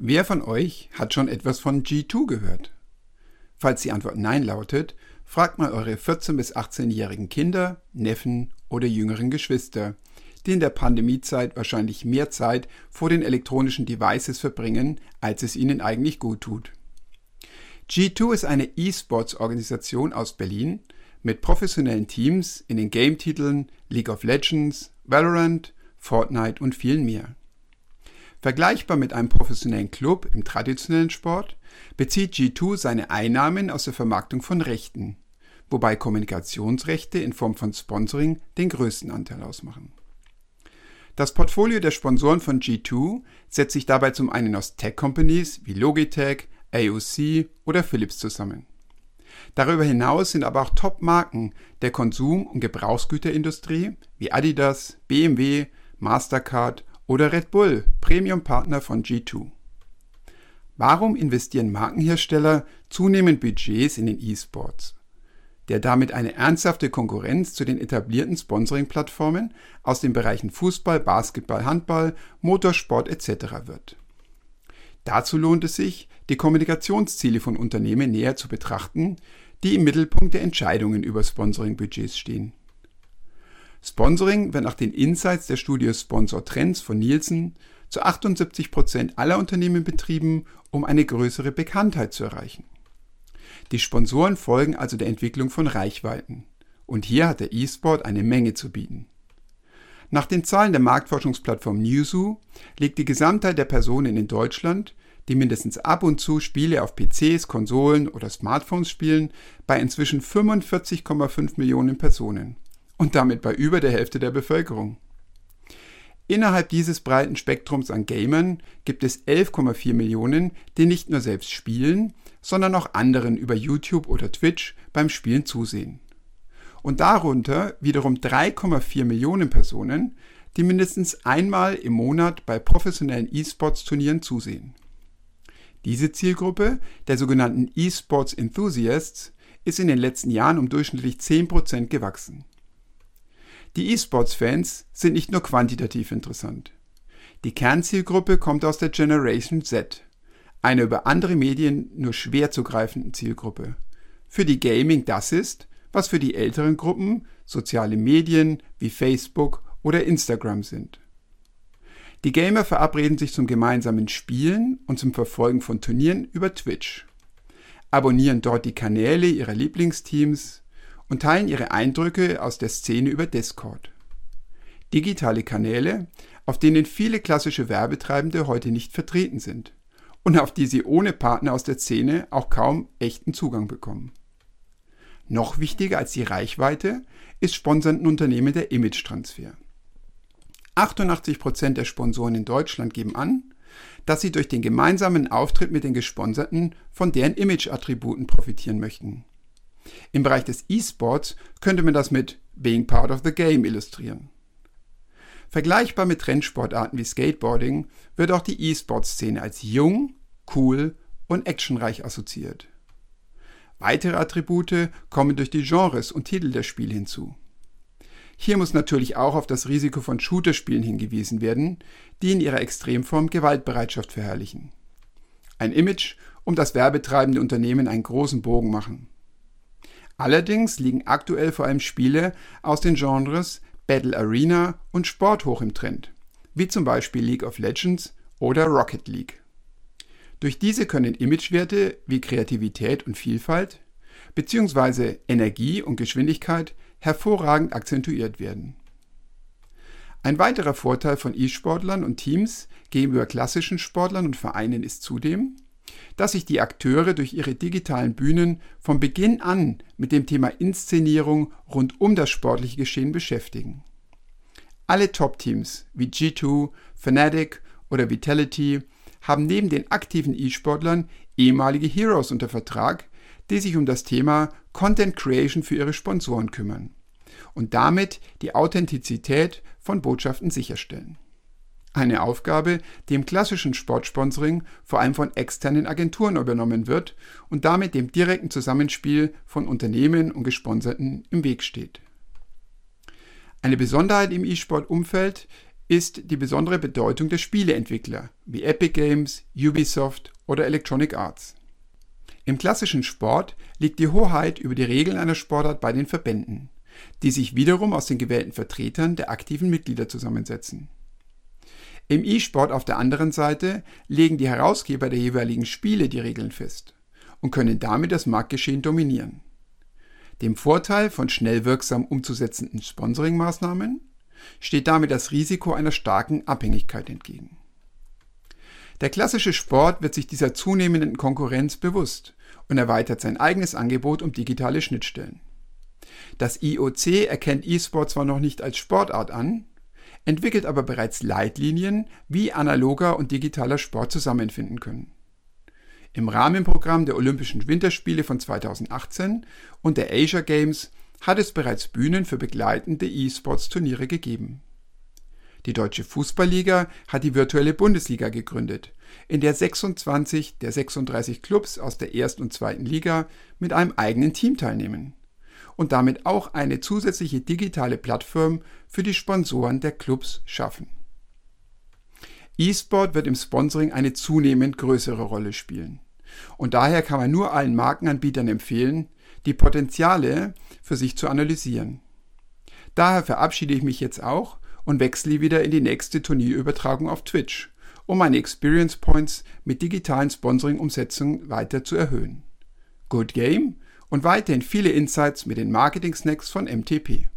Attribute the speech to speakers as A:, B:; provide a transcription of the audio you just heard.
A: Wer von euch hat schon etwas von G2 gehört? Falls die Antwort Nein lautet, fragt mal eure 14- bis 18-jährigen Kinder, Neffen oder jüngeren Geschwister, die in der Pandemiezeit wahrscheinlich mehr Zeit vor den elektronischen Devices verbringen, als es ihnen eigentlich gut tut. G2 ist eine E-Sports-Organisation aus Berlin mit professionellen Teams in den Game-Titeln League of Legends, Valorant, Fortnite und vielen mehr. Vergleichbar mit einem professionellen Club im traditionellen Sport bezieht G2 seine Einnahmen aus der Vermarktung von Rechten, wobei Kommunikationsrechte in Form von Sponsoring den größten Anteil ausmachen. Das Portfolio der Sponsoren von G2 setzt sich dabei zum einen aus Tech-Companies wie Logitech, AOC oder Philips zusammen. Darüber hinaus sind aber auch Top-Marken der Konsum- und Gebrauchsgüterindustrie wie Adidas, BMW, Mastercard oder Red Bull, Premium-Partner von G2. Warum investieren Markenhersteller zunehmend Budgets in den E-Sports? Der damit eine ernsthafte Konkurrenz zu den etablierten Sponsoring-Plattformen aus den Bereichen Fußball, Basketball, Handball, Motorsport etc. wird. Dazu lohnt es sich, die Kommunikationsziele von Unternehmen näher zu betrachten, die im Mittelpunkt der Entscheidungen über Sponsoring-Budgets stehen. Sponsoring wird nach den Insights der Studie Sponsor Trends von Nielsen zu 78 Prozent aller Unternehmen betrieben, um eine größere Bekanntheit zu erreichen. Die Sponsoren folgen also der Entwicklung von Reichweiten. Und hier hat der E-Sport eine Menge zu bieten. Nach den Zahlen der Marktforschungsplattform Newzoo liegt die Gesamtheit der Personen in Deutschland, die mindestens ab und zu Spiele auf PCs, Konsolen oder Smartphones spielen, bei inzwischen 45,5 Millionen Personen und damit bei über der Hälfte der Bevölkerung. Innerhalb dieses breiten Spektrums an Gamern gibt es 11,4 Millionen, die nicht nur selbst spielen, sondern auch anderen über YouTube oder Twitch beim Spielen zusehen. Und darunter wiederum 3,4 Millionen Personen, die mindestens einmal im Monat bei professionellen E-Sports-Turnieren zusehen. Diese Zielgruppe, der sogenannten E-Sports Enthusiasts, ist in den letzten Jahren um durchschnittlich 10% gewachsen. Die E-Sports-Fans sind nicht nur quantitativ interessant. Die Kernzielgruppe kommt aus der Generation Z, einer über andere Medien nur schwer zu greifenden Zielgruppe, für die Gaming das ist, was für die älteren Gruppen soziale Medien wie Facebook oder Instagram sind. Die Gamer verabreden sich zum gemeinsamen Spielen und zum Verfolgen von Turnieren über Twitch, abonnieren dort die Kanäle ihrer Lieblingsteams und teilen ihre Eindrücke aus der Szene über Discord. Digitale Kanäle, auf denen viele klassische Werbetreibende heute nicht vertreten sind und auf die sie ohne Partner aus der Szene auch kaum echten Zugang bekommen. Noch wichtiger als die Reichweite ist sponsernden Unternehmen der Image-Transfer. 88% der Sponsoren in Deutschland geben an, dass sie durch den gemeinsamen Auftritt mit den Gesponserten von deren Image-Attributen profitieren möchten. Im Bereich des E-Sports könnte man das mit Being Part of the Game illustrieren. Vergleichbar mit Trendsportarten wie Skateboarding wird auch die E-Sport-Szene als jung, cool und actionreich assoziiert. Weitere Attribute kommen durch die Genres und Titel der Spiele hinzu. Hier muss natürlich auch auf das Risiko von Shooterspielen hingewiesen werden, die in ihrer Extremform Gewaltbereitschaft verherrlichen. Ein Image, um das werbetreibende Unternehmen einen großen Bogen machen. Allerdings liegen aktuell vor allem Spiele aus den Genres Battle Arena und Sport hoch im Trend, wie zum Beispiel League of Legends oder Rocket League. Durch diese können Imagewerte wie Kreativität und Vielfalt bzw. Energie und Geschwindigkeit hervorragend akzentuiert werden. Ein weiterer Vorteil von E-Sportlern und Teams gegenüber klassischen Sportlern und Vereinen ist zudem, dass sich die Akteure durch ihre digitalen Bühnen von Beginn an mit dem Thema Inszenierung rund um das sportliche Geschehen beschäftigen. Alle Top-Teams wie G2, Fnatic oder Vitality haben neben den aktiven E-Sportlern ehemalige Heroes unter Vertrag, die sich um das Thema Content Creation für ihre Sponsoren kümmern und damit die Authentizität von Botschaften sicherstellen. Eine Aufgabe, die im klassischen Sportsponsoring vor allem von externen Agenturen übernommen wird und damit dem direkten Zusammenspiel von Unternehmen und Gesponserten im Weg steht. Eine Besonderheit im E-Sport-Umfeld ist die besondere Bedeutung der Spieleentwickler wie Epic Games, Ubisoft oder Electronic Arts. Im klassischen Sport liegt die Hoheit über die Regeln einer Sportart bei den Verbänden, die sich wiederum aus den gewählten Vertretern der aktiven Mitglieder zusammensetzen. Im E-Sport auf der anderen Seite legen die Herausgeber der jeweiligen Spiele die Regeln fest und können damit das Marktgeschehen dominieren. Dem Vorteil von schnell wirksam umzusetzenden Sponsoringmaßnahmen steht damit das Risiko einer starken Abhängigkeit entgegen. Der klassische Sport wird sich dieser zunehmenden Konkurrenz bewusst und erweitert sein eigenes Angebot um digitale Schnittstellen. Das IOC erkennt E-Sport zwar noch nicht als Sportart an, entwickelt aber bereits Leitlinien, wie analoger und digitaler Sport zusammenfinden können. Im Rahmenprogramm der Olympischen Winterspiele von 2018 und der Asia Games hat es bereits Bühnen für begleitende E-Sports-Turniere gegeben. Die Deutsche Fußballliga hat die virtuelle Bundesliga gegründet, in der 26 der 36 Clubs aus der ersten und zweiten Liga mit einem eigenen Team teilnehmen und damit auch eine zusätzliche digitale Plattform für die Sponsoren der Clubs schaffen. E-Sport wird im Sponsoring eine zunehmend größere Rolle spielen. Und daher kann man nur allen Markenanbietern empfehlen, die Potenziale für sich zu analysieren. Daher verabschiede ich mich jetzt auch und wechsle wieder in die nächste Turnierübertragung auf Twitch, um meine Experience Points mit digitalen Sponsoring-Umsetzungen weiter zu erhöhen. Good Game und weiterhin viele Insights mit den Marketing Snacks von MTP.